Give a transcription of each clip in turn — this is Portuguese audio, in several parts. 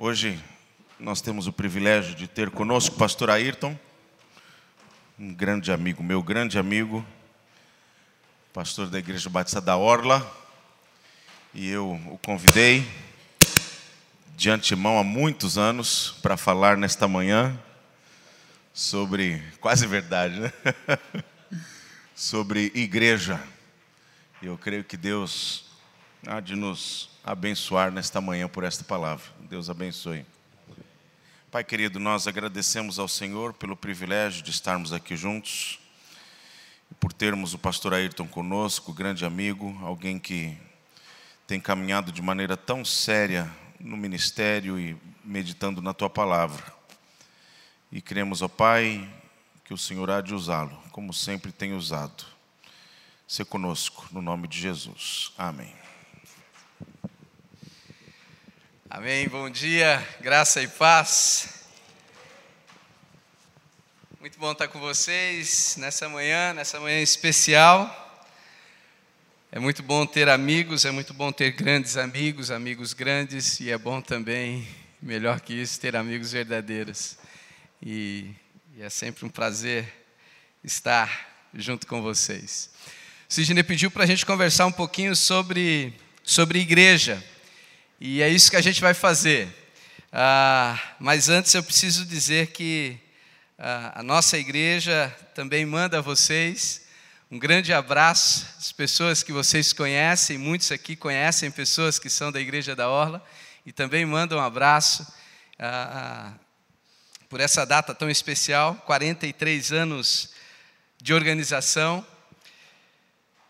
Hoje nós temos o privilégio de ter conosco o pastor Ayrton, um grande amigo, meu grande amigo, pastor da Igreja Batista da Orla, e eu o convidei de antemão há muitos anos para falar nesta manhã sobre, quase verdade, né? sobre igreja. Eu creio que Deus há de nos abençoar nesta manhã por esta palavra. Deus abençoe. Pai querido, nós agradecemos ao Senhor pelo privilégio de estarmos aqui juntos, por termos o pastor Ayrton conosco, grande amigo, alguém que tem caminhado de maneira tão séria no ministério e meditando na tua palavra. E cremos, ó Pai, que o Senhor há de usá-lo, como sempre tem usado. Se conosco, no nome de Jesus. Amém. Amém. Bom dia, graça e paz. Muito bom estar com vocês nessa manhã, nessa manhã especial. É muito bom ter amigos, é muito bom ter grandes amigos, amigos grandes, e é bom também, melhor que isso, ter amigos verdadeiros. E, e é sempre um prazer estar junto com vocês. Sidney pediu para a gente conversar um pouquinho sobre, sobre igreja. E é isso que a gente vai fazer. Ah, mas antes eu preciso dizer que ah, a nossa igreja também manda a vocês um grande abraço, as pessoas que vocês conhecem, muitos aqui conhecem pessoas que são da Igreja da Orla, e também mandam um abraço ah, por essa data tão especial 43 anos de organização.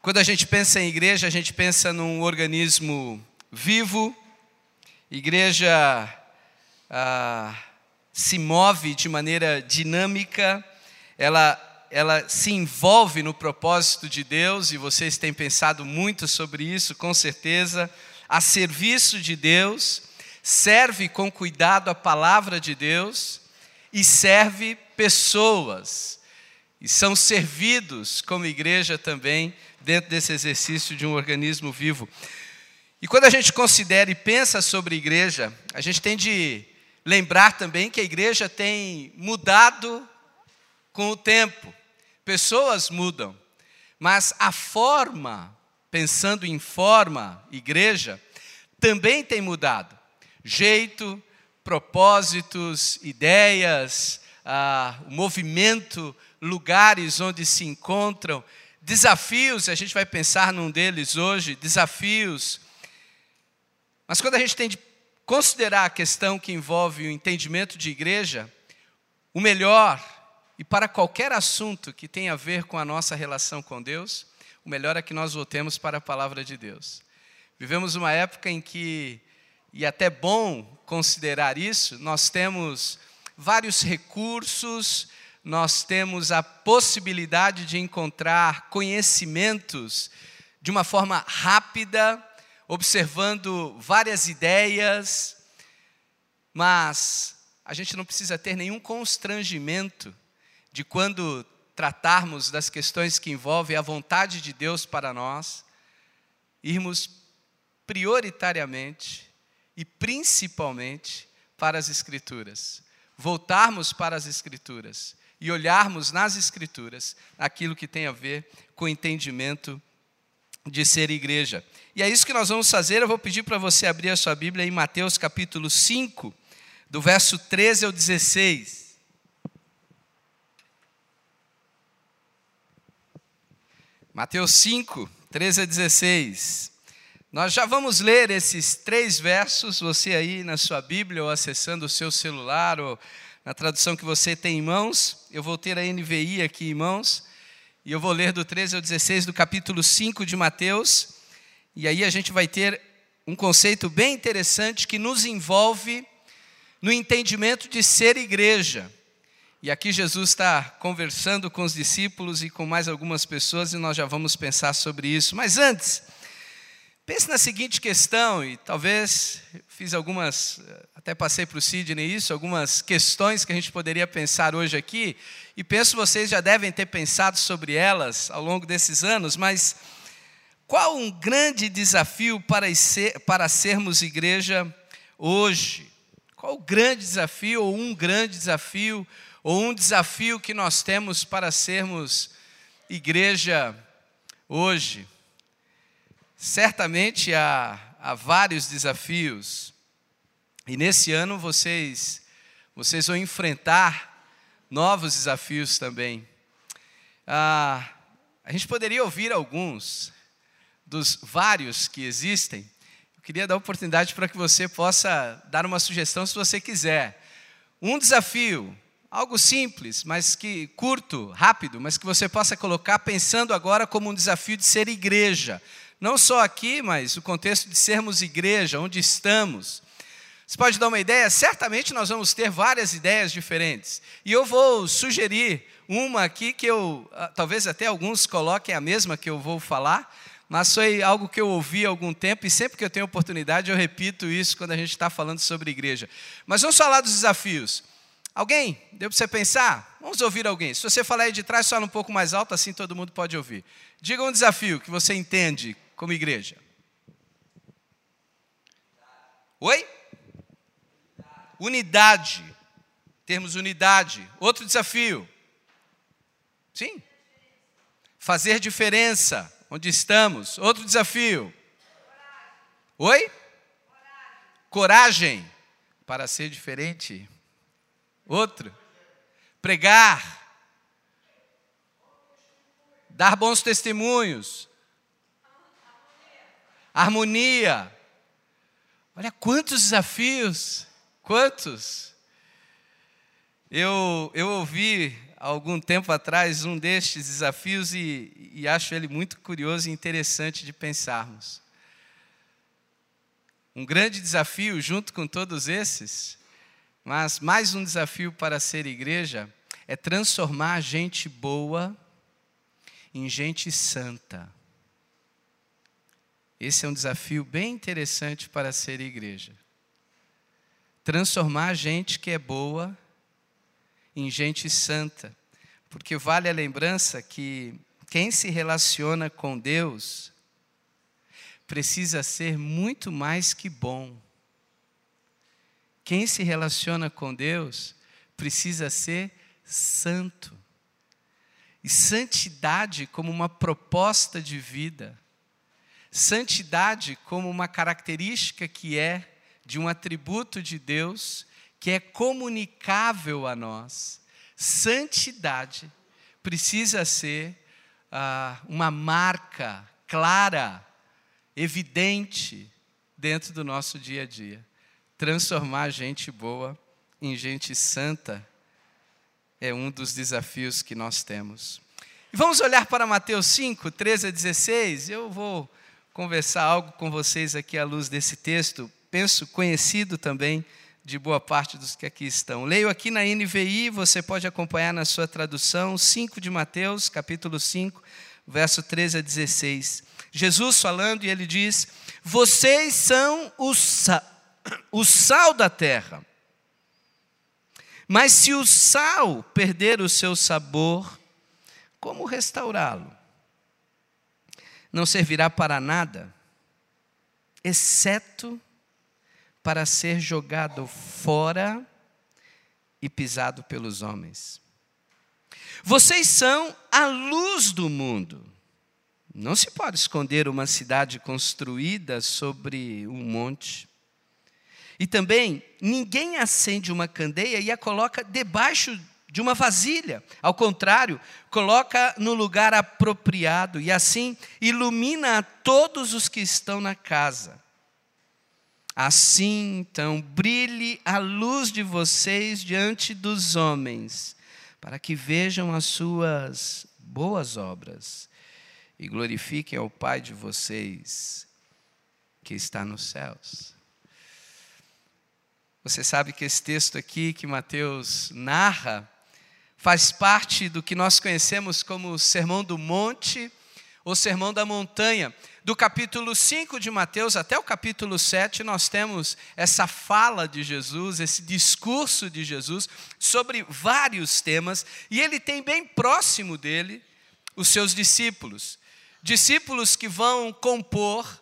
Quando a gente pensa em igreja, a gente pensa num organismo vivo, Igreja ah, se move de maneira dinâmica, ela, ela se envolve no propósito de Deus, e vocês têm pensado muito sobre isso, com certeza, a serviço de Deus, serve com cuidado a palavra de Deus e serve pessoas, e são servidos como igreja também dentro desse exercício de um organismo vivo. E quando a gente considera e pensa sobre igreja, a gente tem de lembrar também que a igreja tem mudado com o tempo. Pessoas mudam, mas a forma, pensando em forma, igreja, também tem mudado. Jeito, propósitos, ideias, ah, movimento, lugares onde se encontram, desafios, a gente vai pensar num deles hoje, desafios mas quando a gente tem de considerar a questão que envolve o entendimento de igreja, o melhor, e para qualquer assunto que tenha a ver com a nossa relação com Deus, o melhor é que nós voltemos para a palavra de Deus. Vivemos uma época em que, e até bom considerar isso, nós temos vários recursos, nós temos a possibilidade de encontrar conhecimentos de uma forma rápida, observando várias ideias, mas a gente não precisa ter nenhum constrangimento de quando tratarmos das questões que envolvem a vontade de Deus para nós, irmos prioritariamente e principalmente para as Escrituras, voltarmos para as Escrituras e olharmos nas Escrituras aquilo que tem a ver com o entendimento de ser igreja. E é isso que nós vamos fazer. Eu vou pedir para você abrir a sua Bíblia em Mateus capítulo 5, do verso 13 ao 16. Mateus 5, 13 a 16. Nós já vamos ler esses três versos, você aí na sua Bíblia, ou acessando o seu celular, ou na tradução que você tem em mãos. Eu vou ter a NVI aqui em mãos. E eu vou ler do 13 ao 16 do capítulo 5 de Mateus. E aí a gente vai ter um conceito bem interessante que nos envolve no entendimento de ser igreja. E aqui Jesus está conversando com os discípulos e com mais algumas pessoas, e nós já vamos pensar sobre isso. Mas antes, pense na seguinte questão, e talvez fiz algumas, até passei para o Sidney isso, algumas questões que a gente poderia pensar hoje aqui, e penso vocês já devem ter pensado sobre elas ao longo desses anos, mas qual um grande desafio para, ser, para sermos igreja hoje? Qual o grande desafio, ou um grande desafio, ou um desafio que nós temos para sermos igreja hoje? Certamente há, há vários desafios, e nesse ano vocês, vocês vão enfrentar novos desafios também. Ah, a gente poderia ouvir alguns dos vários que existem. Eu queria dar a oportunidade para que você possa dar uma sugestão se você quiser. Um desafio, algo simples, mas que curto, rápido, mas que você possa colocar pensando agora como um desafio de ser igreja. Não só aqui, mas o contexto de sermos igreja, onde estamos. Você pode dar uma ideia? Certamente nós vamos ter várias ideias diferentes. E eu vou sugerir uma aqui que eu, ah, talvez até alguns coloquem a mesma que eu vou falar, mas foi algo que eu ouvi há algum tempo e sempre que eu tenho oportunidade eu repito isso quando a gente está falando sobre igreja. Mas vamos falar dos desafios. Alguém? Deu para você pensar? Vamos ouvir alguém. Se você falar aí de trás, fala um pouco mais alto, assim todo mundo pode ouvir. Diga um desafio que você entende como igreja. Oi? Unidade. Termos unidade. Outro desafio. Sim. Fazer diferença onde estamos. Outro desafio. Oi? Coragem para ser diferente. Outro. Pregar. Dar bons testemunhos. Harmonia. Olha quantos desafios. Quantos? Eu, eu ouvi algum tempo atrás um destes desafios e, e acho ele muito curioso e interessante de pensarmos. Um grande desafio junto com todos esses, mas mais um desafio para ser igreja é transformar gente boa em gente santa. Esse é um desafio bem interessante para ser igreja. Transformar gente que é boa em gente santa, porque vale a lembrança que quem se relaciona com Deus precisa ser muito mais que bom. Quem se relaciona com Deus precisa ser santo. E santidade como uma proposta de vida. Santidade como uma característica que é de um atributo de Deus que é comunicável a nós. Santidade precisa ser ah, uma marca clara, evidente dentro do nosso dia a dia. Transformar gente boa em gente santa é um dos desafios que nós temos. E vamos olhar para Mateus 5, 13 a 16. Eu vou conversar algo com vocês aqui à luz desse texto, penso conhecido também de boa parte dos que aqui estão. Leio aqui na NVI, você pode acompanhar na sua tradução, 5 de Mateus, capítulo 5, verso 13 a 16. Jesus falando e ele diz: Vocês são o, sa o sal da terra. Mas se o sal perder o seu sabor, como restaurá-lo? Não servirá para nada, exceto para ser jogado fora e pisado pelos homens. Vocês são a luz do mundo. Não se pode esconder uma cidade construída sobre um monte. E também, ninguém acende uma candeia e a coloca debaixo de uma vasilha. Ao contrário, coloca no lugar apropriado e assim ilumina a todos os que estão na casa. Assim, então, brilhe a luz de vocês diante dos homens, para que vejam as suas boas obras e glorifiquem ao Pai de vocês que está nos céus. Você sabe que esse texto aqui que Mateus narra faz parte do que nós conhecemos como Sermão do Monte ou Sermão da Montanha. Do capítulo 5 de Mateus até o capítulo 7, nós temos essa fala de Jesus, esse discurso de Jesus sobre vários temas, e ele tem bem próximo dele os seus discípulos. Discípulos que vão compor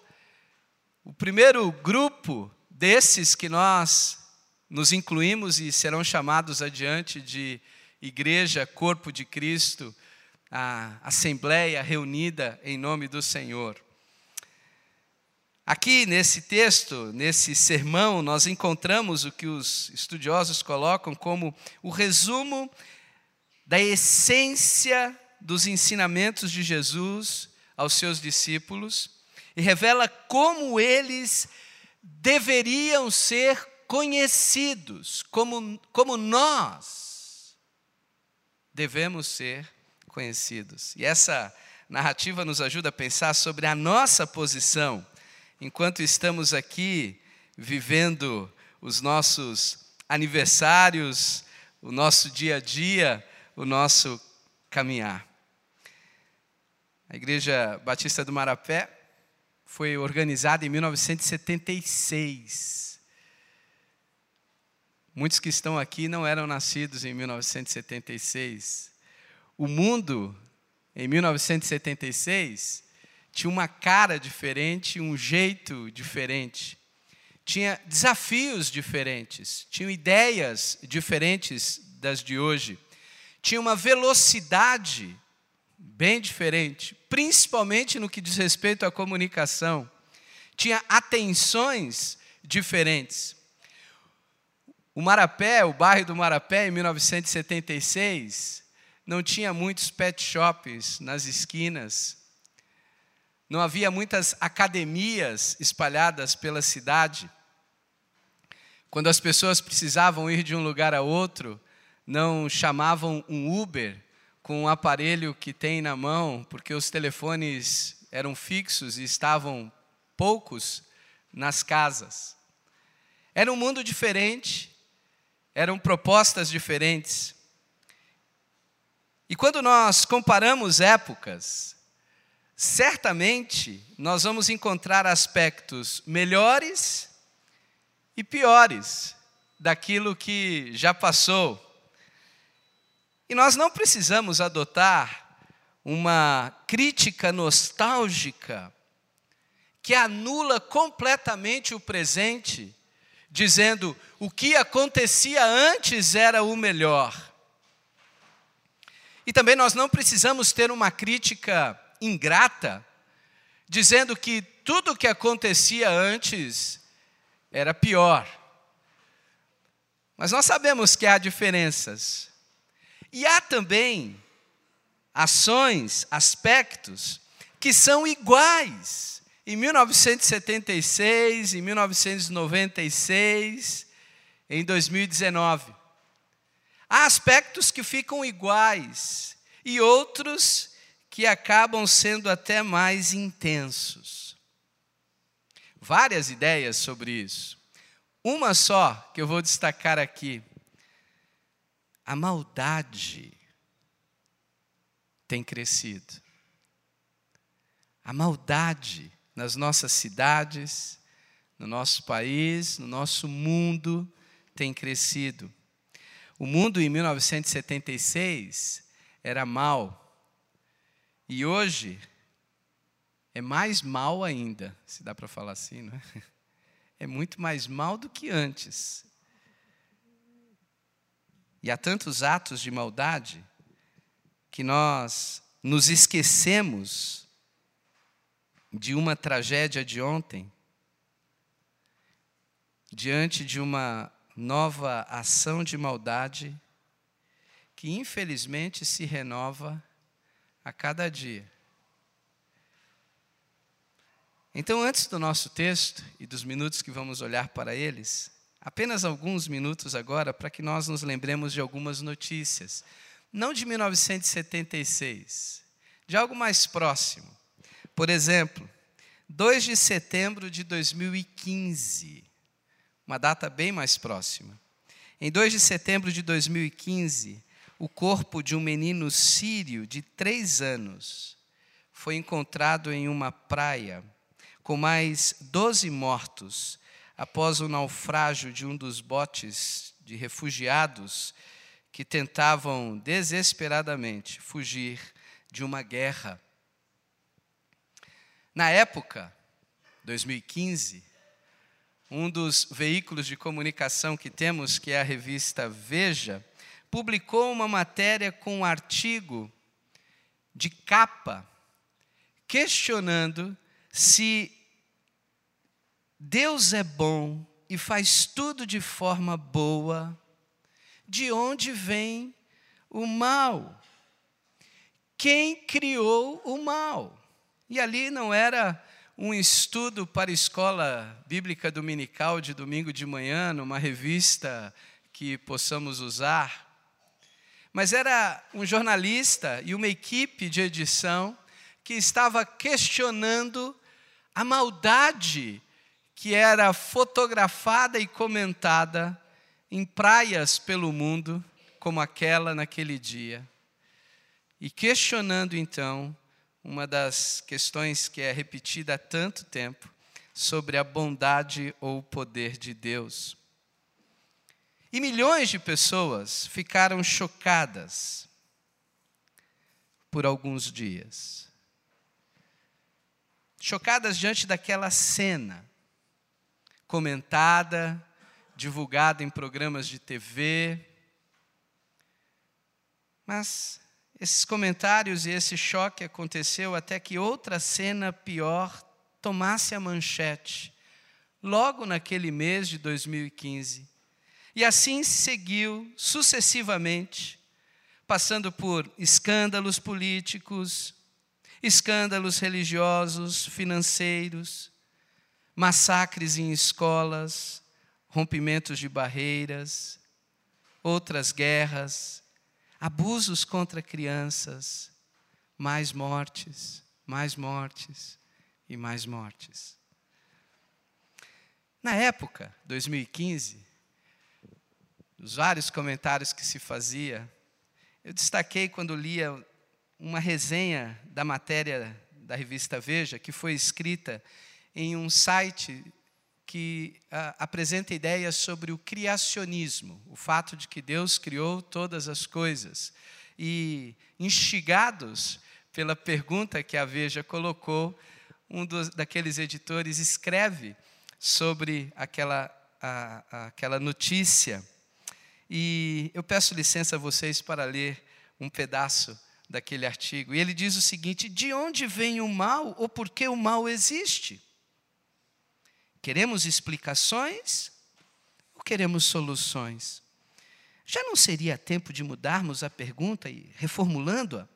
o primeiro grupo desses que nós nos incluímos e serão chamados adiante de Igreja, Corpo de Cristo, a Assembleia reunida em nome do Senhor. Aqui nesse texto, nesse sermão, nós encontramos o que os estudiosos colocam como o resumo da essência dos ensinamentos de Jesus aos seus discípulos e revela como eles deveriam ser conhecidos, como, como nós devemos ser conhecidos. E essa narrativa nos ajuda a pensar sobre a nossa posição enquanto estamos aqui vivendo os nossos aniversários, o nosso dia a dia, o nosso caminhar. A Igreja Batista do Marapé foi organizada em 1976. Muitos que estão aqui não eram nascidos em 1976. O mundo, em 1976, tinha uma cara diferente, um jeito diferente. Tinha desafios diferentes, tinha ideias diferentes das de hoje. Tinha uma velocidade bem diferente, principalmente no que diz respeito à comunicação. Tinha atenções diferentes. O Marapé, o bairro do Marapé, em 1976, não tinha muitos pet shops nas esquinas, não havia muitas academias espalhadas pela cidade. Quando as pessoas precisavam ir de um lugar a outro, não chamavam um Uber com um aparelho que tem na mão, porque os telefones eram fixos e estavam poucos nas casas. Era um mundo diferente, eram propostas diferentes. E quando nós comparamos épocas, certamente nós vamos encontrar aspectos melhores e piores daquilo que já passou. E nós não precisamos adotar uma crítica nostálgica que anula completamente o presente, dizendo o que acontecia antes era o melhor. E também nós não precisamos ter uma crítica ingrata, dizendo que tudo o que acontecia antes era pior. Mas nós sabemos que há diferenças. E há também ações, aspectos que são iguais. Em 1976, em 1996, em 2019. Há aspectos que ficam iguais e outros que acabam sendo até mais intensos. Várias ideias sobre isso. Uma só que eu vou destacar aqui. A maldade tem crescido. A maldade nas nossas cidades, no nosso país, no nosso mundo tem crescido. O mundo em 1976 era mal, e hoje é mais mal ainda, se dá para falar assim, não é? É muito mais mal do que antes. E há tantos atos de maldade que nós nos esquecemos de uma tragédia de ontem, diante de uma nova ação de maldade que infelizmente se renova a cada dia. Então, antes do nosso texto e dos minutos que vamos olhar para eles, apenas alguns minutos agora para que nós nos lembremos de algumas notícias. Não de 1976, de algo mais próximo. Por exemplo, 2 de setembro de 2015, uma data bem mais próxima. Em 2 de setembro de 2015, o corpo de um menino sírio de três anos foi encontrado em uma praia, com mais doze mortos, após o naufrágio de um dos botes de refugiados que tentavam desesperadamente fugir de uma guerra. Na época, 2015, um dos veículos de comunicação que temos, que é a revista Veja, publicou uma matéria com um artigo de capa questionando se Deus é bom e faz tudo de forma boa, de onde vem o mal? Quem criou o mal? E ali não era um estudo para escola bíblica dominical de domingo de manhã, numa revista que possamos usar. Mas era um jornalista e uma equipe de edição que estava questionando a maldade que era fotografada e comentada em praias pelo mundo, como aquela naquele dia. E questionando então uma das questões que é repetida há tanto tempo sobre a bondade ou o poder de Deus. E milhões de pessoas ficaram chocadas por alguns dias. Chocadas diante daquela cena, comentada, divulgada em programas de TV. Mas esses comentários e esse choque aconteceu até que outra cena pior tomasse a manchete, logo naquele mês de 2015. E assim seguiu sucessivamente, passando por escândalos políticos, escândalos religiosos, financeiros, massacres em escolas, rompimentos de barreiras, outras guerras, abusos contra crianças, mais mortes, mais mortes e mais mortes. Na época, 2015, dos vários comentários que se fazia, eu destaquei quando lia uma resenha da matéria da revista Veja, que foi escrita em um site que uh, apresenta ideias sobre o criacionismo, o fato de que Deus criou todas as coisas. E, instigados pela pergunta que a Veja colocou, um dos, daqueles editores escreve sobre aquela, a, a, aquela notícia. E eu peço licença a vocês para ler um pedaço daquele artigo. E ele diz o seguinte: De onde vem o mal ou por que o mal existe? Queremos explicações ou queremos soluções? Já não seria tempo de mudarmos a pergunta e reformulando-a?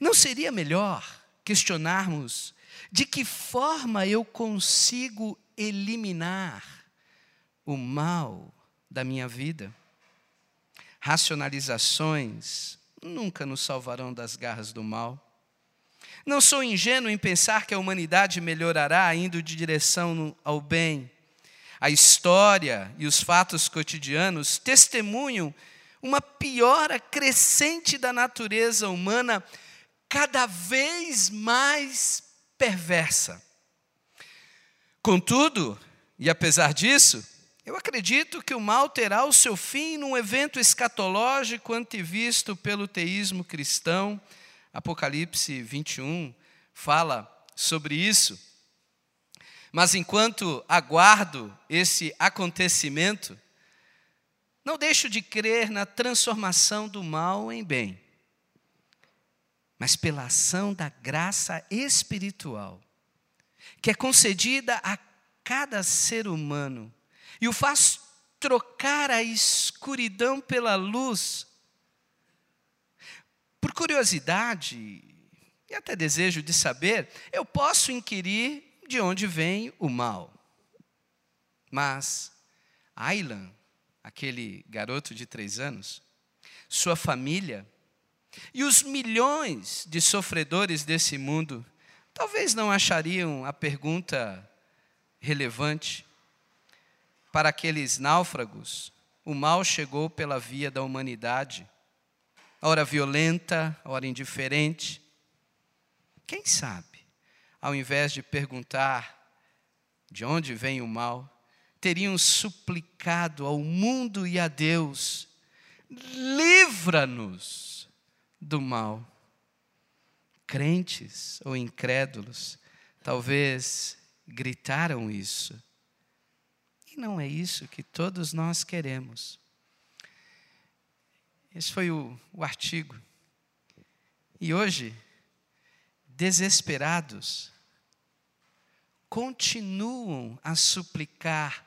Não seria melhor questionarmos de que forma eu consigo eliminar o mal da minha vida? Racionalizações nunca nos salvarão das garras do mal. Não sou ingênuo em pensar que a humanidade melhorará indo de direção ao bem. A história e os fatos cotidianos testemunham uma piora crescente da natureza humana, cada vez mais perversa. Contudo, e apesar disso, eu acredito que o mal terá o seu fim num evento escatológico antevisto pelo teísmo cristão Apocalipse 21 fala sobre isso. Mas enquanto aguardo esse acontecimento, não deixo de crer na transformação do mal em bem, mas pela ação da graça espiritual, que é concedida a cada ser humano e o faz trocar a escuridão pela luz por curiosidade e até desejo de saber, eu posso inquirir de onde vem o mal. Mas Aylan, aquele garoto de três anos, sua família e os milhões de sofredores desse mundo talvez não achariam a pergunta relevante. Para aqueles náufragos, o mal chegou pela via da humanidade ora violenta, ora indiferente. Quem sabe, ao invés de perguntar de onde vem o mal, teriam suplicado ao mundo e a Deus: livra-nos do mal. Crentes ou incrédulos talvez gritaram isso, E não é isso que todos nós queremos. Esse foi o, o artigo. E hoje, desesperados, continuam a suplicar: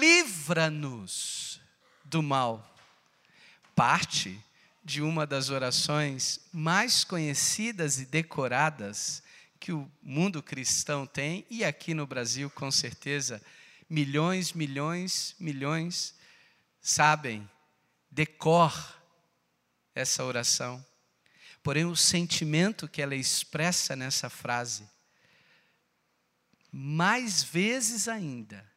livra-nos do mal. Parte de uma das orações mais conhecidas e decoradas que o mundo cristão tem, e aqui no Brasil, com certeza, milhões, milhões, milhões sabem, decor essa oração. Porém, o sentimento que ela expressa nessa frase, mais vezes ainda,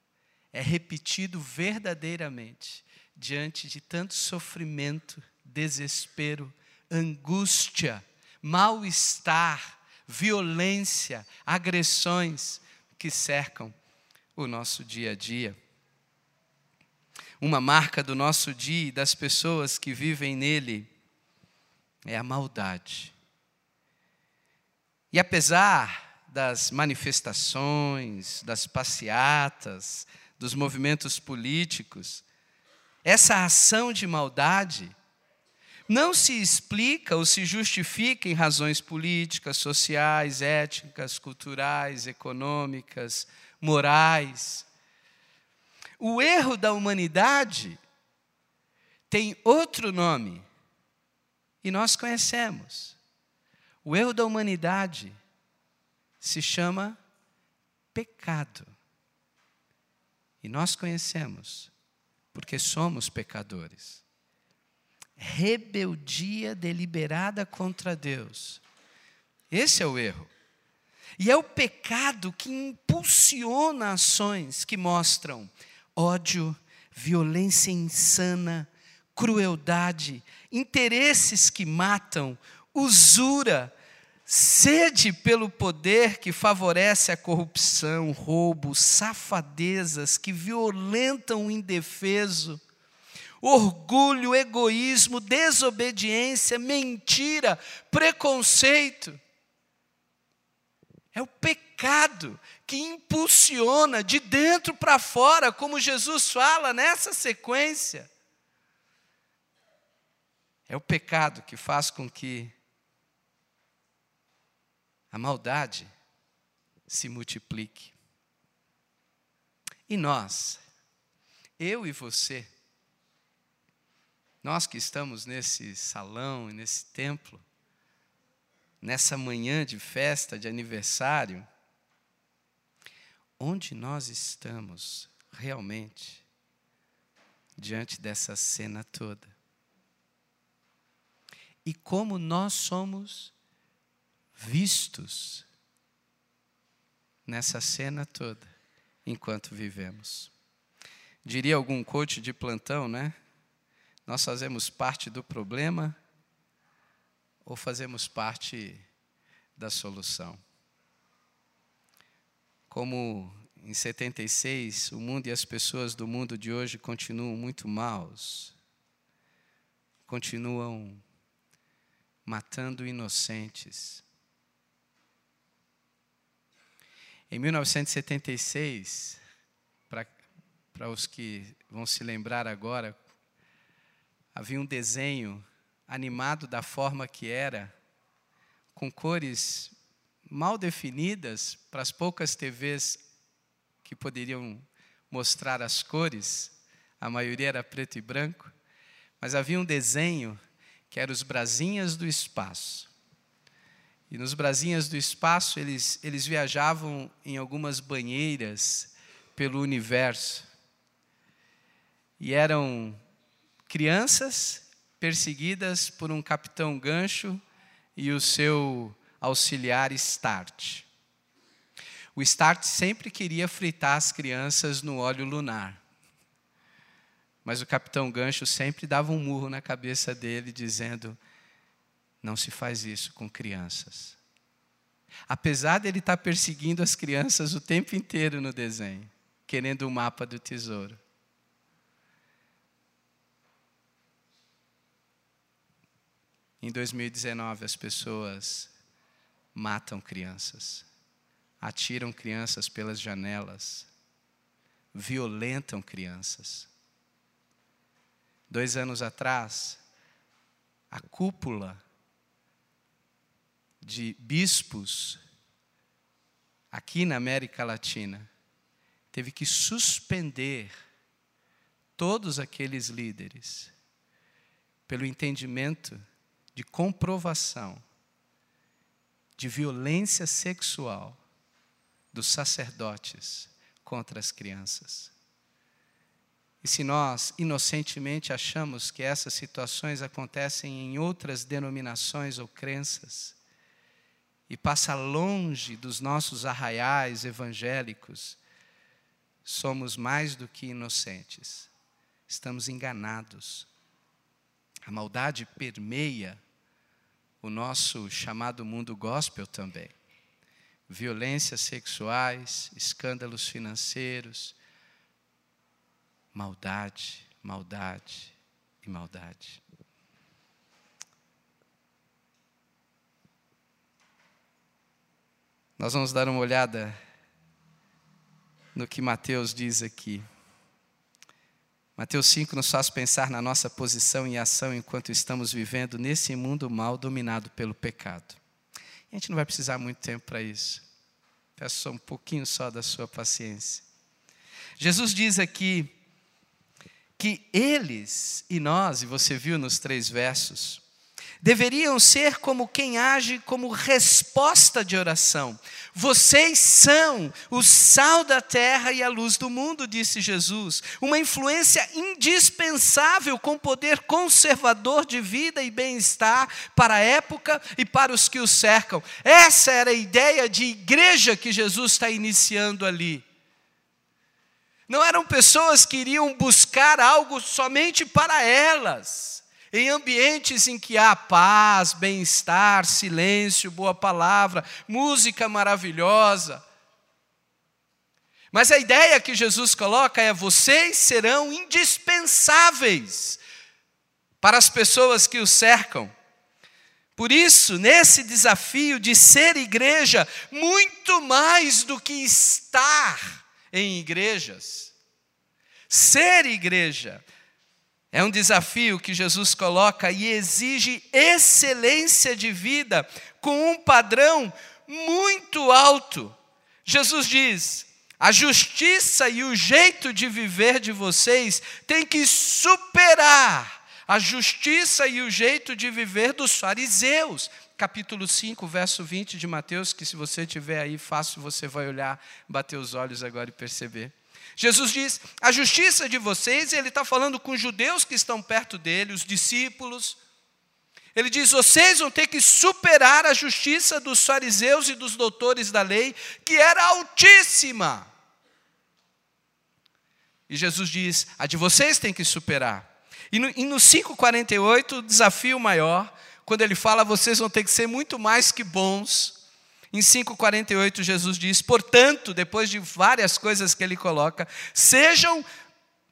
é repetido verdadeiramente diante de tanto sofrimento, desespero, angústia, mal-estar, violência, agressões que cercam o nosso dia a dia. Uma marca do nosso dia e das pessoas que vivem nele é a maldade. E apesar das manifestações, das passeatas, dos movimentos políticos, essa ação de maldade não se explica ou se justifica em razões políticas, sociais, étnicas, culturais, econômicas, morais. O erro da humanidade tem outro nome e nós conhecemos. O erro da humanidade se chama pecado. E nós conhecemos, porque somos pecadores. Rebeldia deliberada contra Deus. Esse é o erro. E é o pecado que impulsiona ações que mostram ódio, violência insana, crueldade, interesses que matam, usura, sede pelo poder que favorece a corrupção, roubo, safadezas que violentam o indefeso, orgulho, egoísmo, desobediência, mentira, preconceito. É o pecado que impulsiona de dentro para fora, como Jesus fala nessa sequência. É o pecado que faz com que a maldade se multiplique. E nós, eu e você, nós que estamos nesse salão e nesse templo, nessa manhã de festa, de aniversário, onde nós estamos realmente diante dessa cena toda? e como nós somos vistos nessa cena toda enquanto vivemos. Diria algum coach de plantão, né? Nós fazemos parte do problema ou fazemos parte da solução? Como em 76 o mundo e as pessoas do mundo de hoje continuam muito maus, continuam matando inocentes. Em 1976, para os que vão se lembrar agora, havia um desenho animado da forma que era, com cores mal definidas para as poucas TVs que poderiam mostrar as cores, a maioria era preto e branco, mas havia um desenho que eram os Brasinhas do Espaço. E nos Brasinhas do Espaço, eles, eles viajavam em algumas banheiras pelo universo. E eram crianças perseguidas por um capitão gancho e o seu auxiliar Start. O Start sempre queria fritar as crianças no óleo lunar. Mas o capitão Gancho sempre dava um murro na cabeça dele, dizendo: não se faz isso com crianças. Apesar dele estar perseguindo as crianças o tempo inteiro no desenho, querendo o mapa do tesouro. Em 2019, as pessoas matam crianças, atiram crianças pelas janelas, violentam crianças. Dois anos atrás, a cúpula de bispos aqui na América Latina teve que suspender todos aqueles líderes pelo entendimento de comprovação de violência sexual dos sacerdotes contra as crianças. E se nós inocentemente achamos que essas situações acontecem em outras denominações ou crenças, e passa longe dos nossos arraiais evangélicos, somos mais do que inocentes, estamos enganados. A maldade permeia o nosso chamado mundo gospel também. Violências sexuais, escândalos financeiros, maldade, maldade e maldade. Nós vamos dar uma olhada no que Mateus diz aqui. Mateus 5 nos faz pensar na nossa posição e ação enquanto estamos vivendo nesse mundo mal dominado pelo pecado. a gente não vai precisar muito tempo para isso. Peço só um pouquinho só da sua paciência. Jesus diz aqui que eles e nós, e você viu nos três versos, deveriam ser como quem age como resposta de oração. Vocês são o sal da terra e a luz do mundo, disse Jesus. Uma influência indispensável com poder conservador de vida e bem-estar para a época e para os que o cercam. Essa era a ideia de igreja que Jesus está iniciando ali. Não eram pessoas que iriam buscar algo somente para elas em ambientes em que há paz, bem-estar, silêncio, boa palavra, música maravilhosa. Mas a ideia que Jesus coloca é: vocês serão indispensáveis para as pessoas que os cercam. Por isso, nesse desafio de ser igreja, muito mais do que estar em igrejas, ser igreja é um desafio que Jesus coloca e exige excelência de vida com um padrão muito alto. Jesus diz: a justiça e o jeito de viver de vocês tem que superar a justiça e o jeito de viver dos fariseus. Capítulo 5, verso 20 de Mateus, que se você tiver aí fácil, você vai olhar, bater os olhos agora e perceber. Jesus diz: a justiça de vocês, ele está falando com os judeus que estão perto dele, os discípulos. Ele diz: vocês vão ter que superar a justiça dos fariseus e dos doutores da lei, que era altíssima. E Jesus diz: a de vocês tem que superar. E no, e no 5,48, o desafio maior, quando ele fala, vocês vão ter que ser muito mais que bons em 5,48, Jesus diz: Portanto, depois de várias coisas que ele coloca, sejam,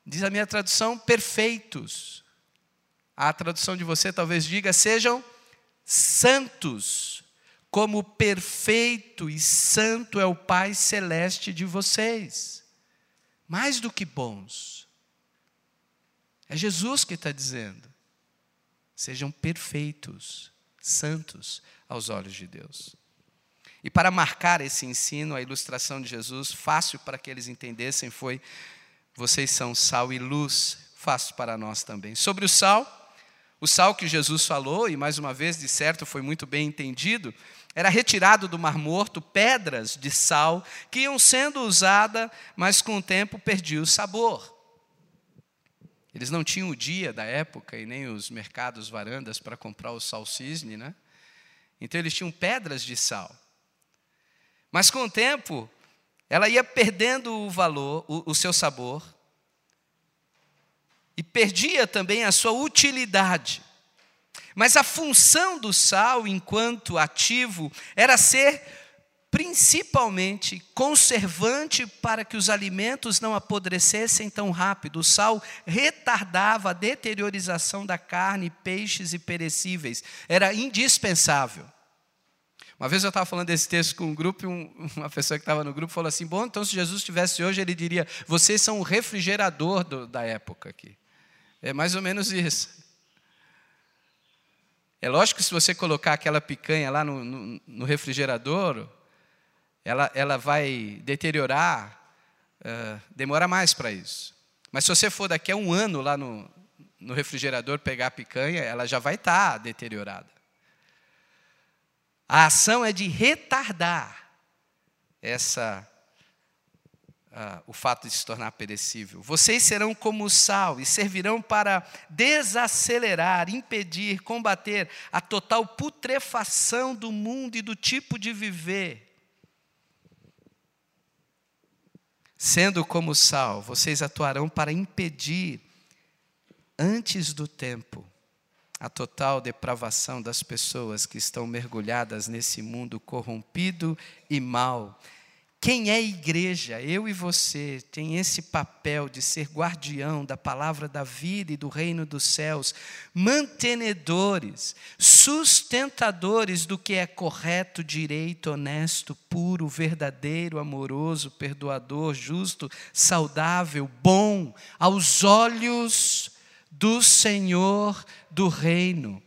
diz a minha tradução, perfeitos. A tradução de você talvez diga: sejam santos, como perfeito e santo é o Pai celeste de vocês. Mais do que bons. É Jesus que está dizendo. Sejam perfeitos, santos aos olhos de Deus. E para marcar esse ensino, a ilustração de Jesus, fácil para que eles entendessem, foi: vocês são sal e luz, fácil para nós também. Sobre o sal, o sal que Jesus falou, e mais uma vez, de certo, foi muito bem entendido, era retirado do Mar Morto pedras de sal que iam sendo usadas, mas com o tempo perdiam o sabor. Eles não tinham o dia da época e nem os mercados varandas para comprar o sal cisne, né? Então eles tinham pedras de sal. Mas com o tempo, ela ia perdendo o valor, o, o seu sabor, e perdia também a sua utilidade. Mas a função do sal, enquanto ativo, era ser principalmente conservante para que os alimentos não apodrecessem tão rápido. O sal retardava a deteriorização da carne, peixes e perecíveis. Era indispensável. Uma vez eu estava falando desse texto com um grupo e um, uma pessoa que estava no grupo falou assim: Bom, então se Jesus estivesse hoje, ele diria: Vocês são o refrigerador do, da época aqui. É mais ou menos isso. É lógico que se você colocar aquela picanha lá no, no, no refrigerador, ela, ela vai deteriorar, uh, demora mais para isso. Mas se você for daqui a um ano lá no, no refrigerador pegar a picanha, ela já vai estar tá deteriorada. A ação é de retardar essa uh, o fato de se tornar perecível. Vocês serão como sal e servirão para desacelerar, impedir, combater a total putrefação do mundo e do tipo de viver. Sendo como sal, vocês atuarão para impedir, antes do tempo, a total depravação das pessoas que estão mergulhadas nesse mundo corrompido e mal quem é igreja? Eu e você tem esse papel de ser guardião da palavra da vida e do reino dos céus, mantenedores, sustentadores do que é correto, direito, honesto, puro, verdadeiro, amoroso, perdoador, justo, saudável, bom, aos olhos do Senhor do reino.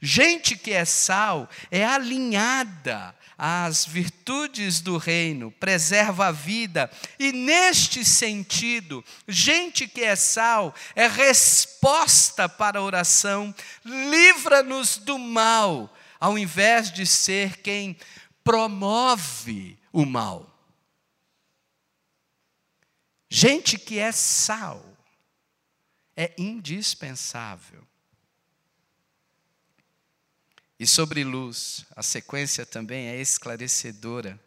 Gente que é sal é alinhada as virtudes do reino, preserva a vida, e neste sentido, gente que é sal é resposta para a oração, livra-nos do mal, ao invés de ser quem promove o mal. Gente que é sal é indispensável e sobre luz, a sequência também é esclarecedora.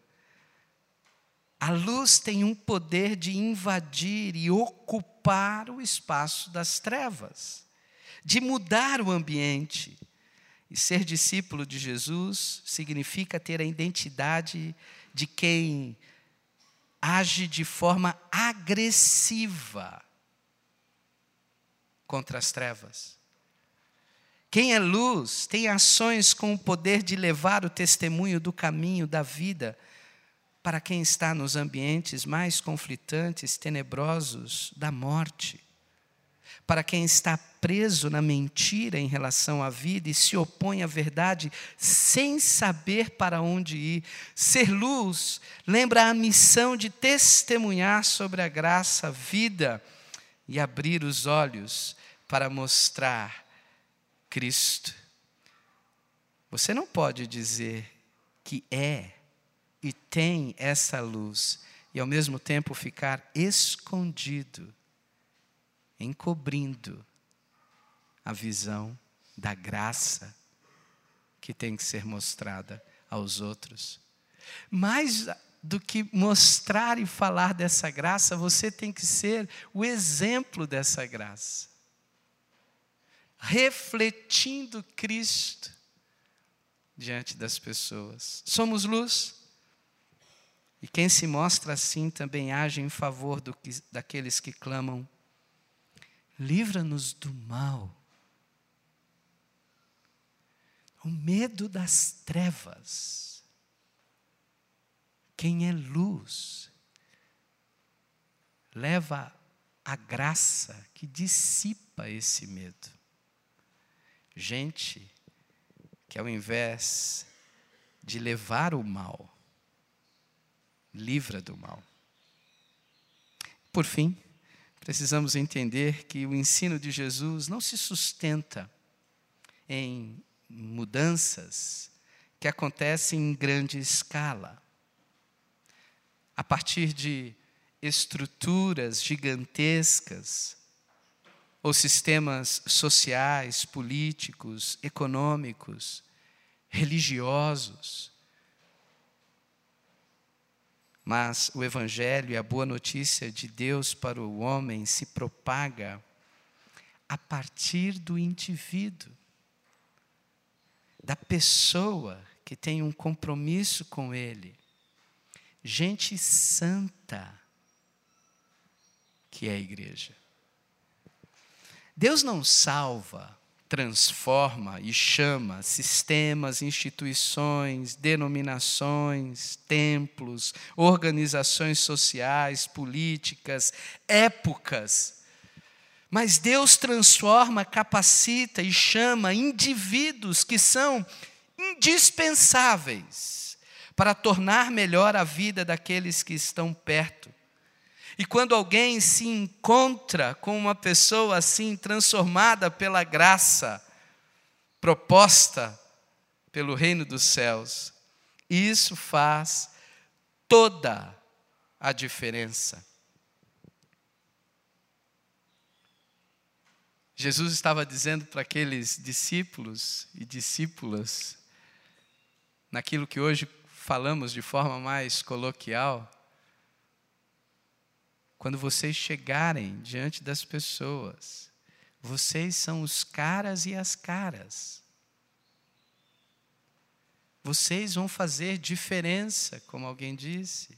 A luz tem um poder de invadir e ocupar o espaço das trevas, de mudar o ambiente. E ser discípulo de Jesus significa ter a identidade de quem age de forma agressiva contra as trevas. Quem é luz tem ações com o poder de levar o testemunho do caminho da vida para quem está nos ambientes mais conflitantes, tenebrosos da morte. Para quem está preso na mentira em relação à vida e se opõe à verdade sem saber para onde ir. Ser luz lembra a missão de testemunhar sobre a graça, vida e abrir os olhos para mostrar Cristo. Você não pode dizer que é e tem essa luz e ao mesmo tempo ficar escondido, encobrindo a visão da graça que tem que ser mostrada aos outros. Mais do que mostrar e falar dessa graça, você tem que ser o exemplo dessa graça refletindo Cristo diante das pessoas. Somos luz. E quem se mostra assim também age em favor que, daqueles que clamam: livra-nos do mal. O medo das trevas. Quem é luz leva a graça que dissipa esse medo. Gente que ao invés de levar o mal, livra do mal. Por fim, precisamos entender que o ensino de Jesus não se sustenta em mudanças que acontecem em grande escala, a partir de estruturas gigantescas ou sistemas sociais, políticos, econômicos, religiosos. Mas o Evangelho e a boa notícia de Deus para o homem se propaga a partir do indivíduo, da pessoa que tem um compromisso com Ele. Gente santa, que é a igreja. Deus não salva transforma e chama sistemas, instituições, denominações, templos, organizações sociais, políticas, épocas. Mas Deus transforma, capacita e chama indivíduos que são indispensáveis para tornar melhor a vida daqueles que estão perto. E quando alguém se encontra com uma pessoa assim transformada pela graça proposta pelo reino dos céus, isso faz toda a diferença. Jesus estava dizendo para aqueles discípulos e discípulas, naquilo que hoje falamos de forma mais coloquial, quando vocês chegarem diante das pessoas, vocês são os caras e as caras. Vocês vão fazer diferença, como alguém disse.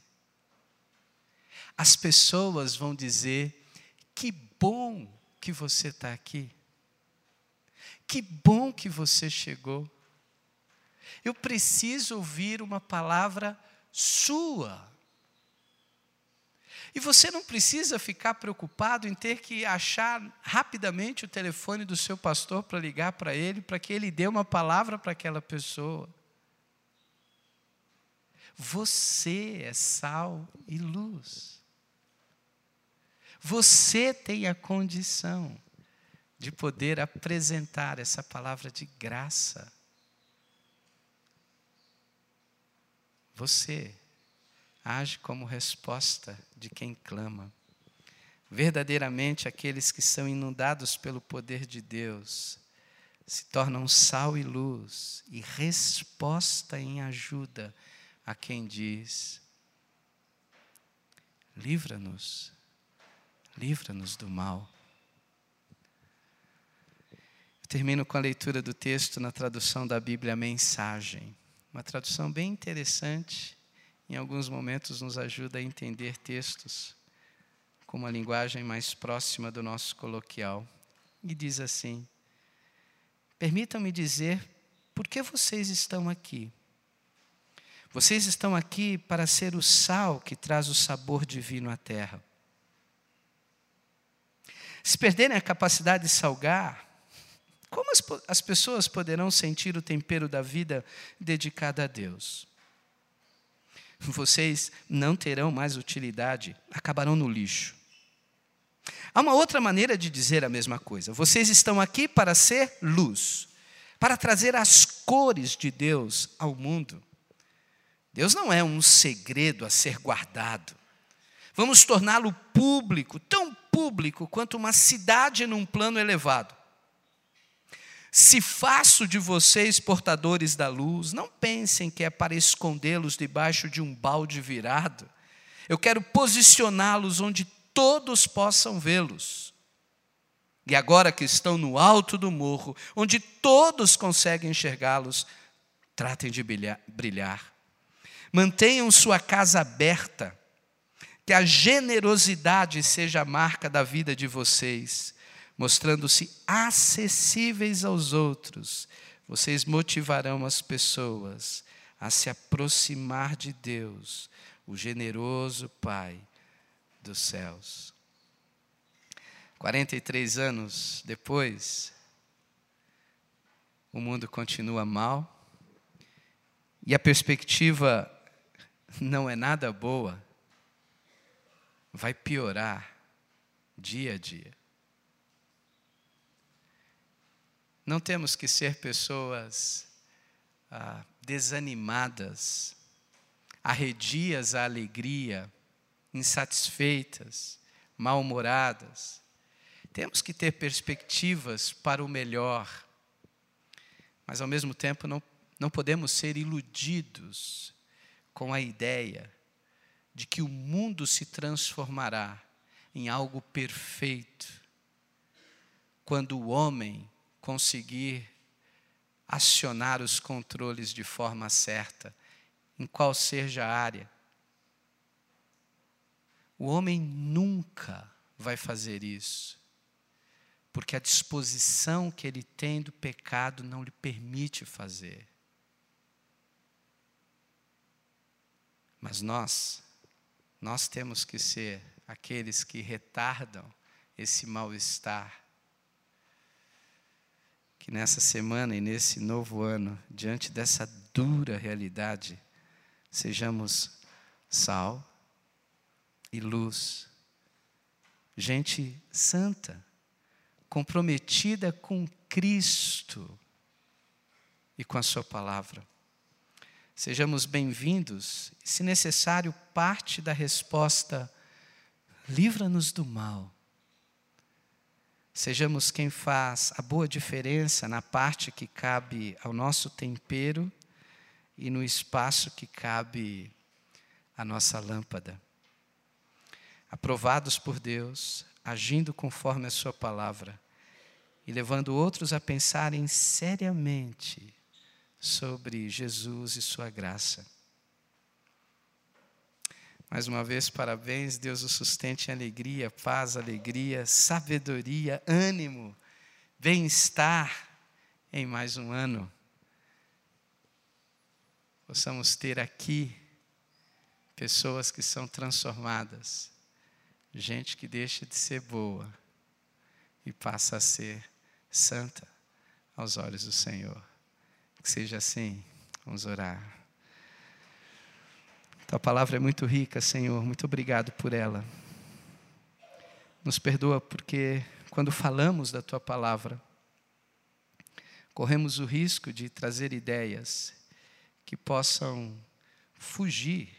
As pessoas vão dizer: que bom que você está aqui. Que bom que você chegou. Eu preciso ouvir uma palavra sua. E você não precisa ficar preocupado em ter que achar rapidamente o telefone do seu pastor para ligar para ele, para que ele dê uma palavra para aquela pessoa. Você é sal e luz. Você tem a condição de poder apresentar essa palavra de graça. Você age como resposta de quem clama. Verdadeiramente, aqueles que são inundados pelo poder de Deus se tornam sal e luz e resposta em ajuda a quem diz: livra-nos, livra-nos do mal. Eu termino com a leitura do texto na tradução da Bíblia Mensagem, uma tradução bem interessante em alguns momentos nos ajuda a entender textos com uma linguagem mais próxima do nosso coloquial. E diz assim: Permitam-me dizer por que vocês estão aqui. Vocês estão aqui para ser o sal que traz o sabor divino à terra. Se perderem a capacidade de salgar, como as, as pessoas poderão sentir o tempero da vida dedicada a Deus? vocês não terão mais utilidade, acabarão no lixo. Há uma outra maneira de dizer a mesma coisa. Vocês estão aqui para ser luz, para trazer as cores de Deus ao mundo. Deus não é um segredo a ser guardado. Vamos torná-lo público, tão público quanto uma cidade num plano elevado. Se faço de vocês portadores da luz, não pensem que é para escondê-los debaixo de um balde virado. Eu quero posicioná-los onde todos possam vê-los. E agora que estão no alto do morro, onde todos conseguem enxergá-los, tratem de brilhar. Mantenham sua casa aberta, que a generosidade seja a marca da vida de vocês mostrando-se acessíveis aos outros, vocês motivarão as pessoas a se aproximar de Deus, o generoso Pai dos céus. 43 anos depois, o mundo continua mal e a perspectiva não é nada boa, vai piorar dia a dia. Não temos que ser pessoas ah, desanimadas, arredias à alegria, insatisfeitas, mal-humoradas. Temos que ter perspectivas para o melhor, mas ao mesmo tempo não, não podemos ser iludidos com a ideia de que o mundo se transformará em algo perfeito quando o homem conseguir acionar os controles de forma certa, em qual seja a área. O homem nunca vai fazer isso, porque a disposição que ele tem do pecado não lhe permite fazer. Mas nós, nós temos que ser aqueles que retardam esse mal-estar. Que nessa semana e nesse novo ano, diante dessa dura realidade, sejamos sal e luz, gente santa, comprometida com Cristo e com a Sua palavra. Sejamos bem-vindos, se necessário, parte da resposta, livra-nos do mal. Sejamos quem faz a boa diferença na parte que cabe ao nosso tempero e no espaço que cabe à nossa lâmpada. Aprovados por Deus, agindo conforme a Sua palavra e levando outros a pensarem seriamente sobre Jesus e Sua graça. Mais uma vez, parabéns, Deus o sustente em alegria, paz, alegria, sabedoria, ânimo, bem-estar em mais um ano. Possamos ter aqui pessoas que são transformadas, gente que deixa de ser boa e passa a ser santa aos olhos do Senhor. Que seja assim, vamos orar. Tua palavra é muito rica, Senhor, muito obrigado por ela. Nos perdoa porque, quando falamos da tua palavra, corremos o risco de trazer ideias que possam fugir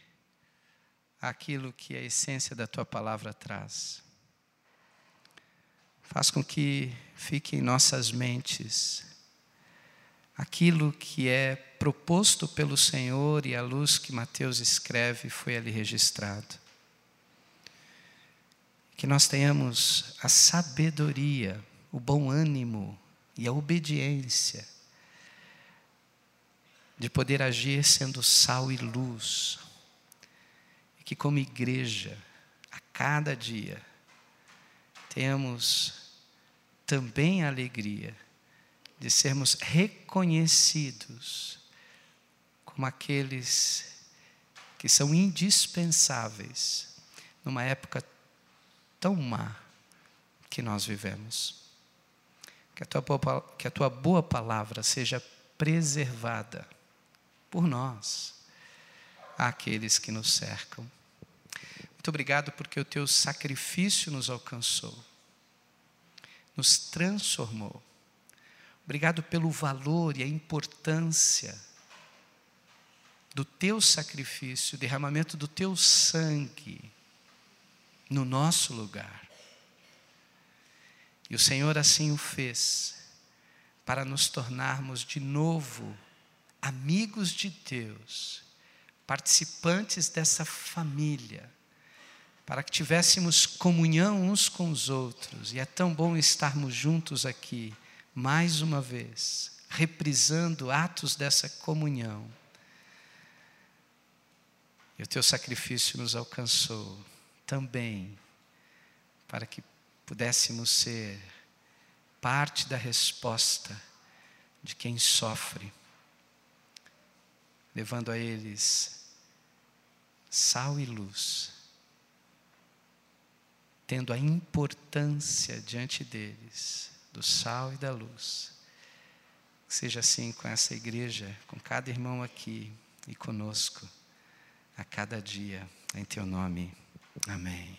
aquilo que a essência da tua palavra traz. Faz com que fique em nossas mentes aquilo que é proposto pelo Senhor e a luz que Mateus escreve foi ali registrado. Que nós tenhamos a sabedoria, o bom ânimo e a obediência de poder agir sendo sal e luz. E que, como igreja, a cada dia, tenhamos também a alegria de sermos reconhecidos como aqueles que são indispensáveis numa época tão má que nós vivemos. Que a tua boa, que a tua boa palavra seja preservada por nós, àqueles que nos cercam. Muito obrigado porque o teu sacrifício nos alcançou, nos transformou. Obrigado pelo valor e a importância do teu sacrifício, derramamento do teu sangue no nosso lugar. E o Senhor assim o fez, para nos tornarmos de novo amigos de Deus, participantes dessa família, para que tivéssemos comunhão uns com os outros. E é tão bom estarmos juntos aqui, mais uma vez, reprisando atos dessa comunhão e o teu sacrifício nos alcançou também, para que pudéssemos ser parte da resposta de quem sofre, levando a eles sal e luz, tendo a importância diante deles do sal e da luz. Que seja assim com essa igreja, com cada irmão aqui e conosco, a cada dia, em teu nome. Amém.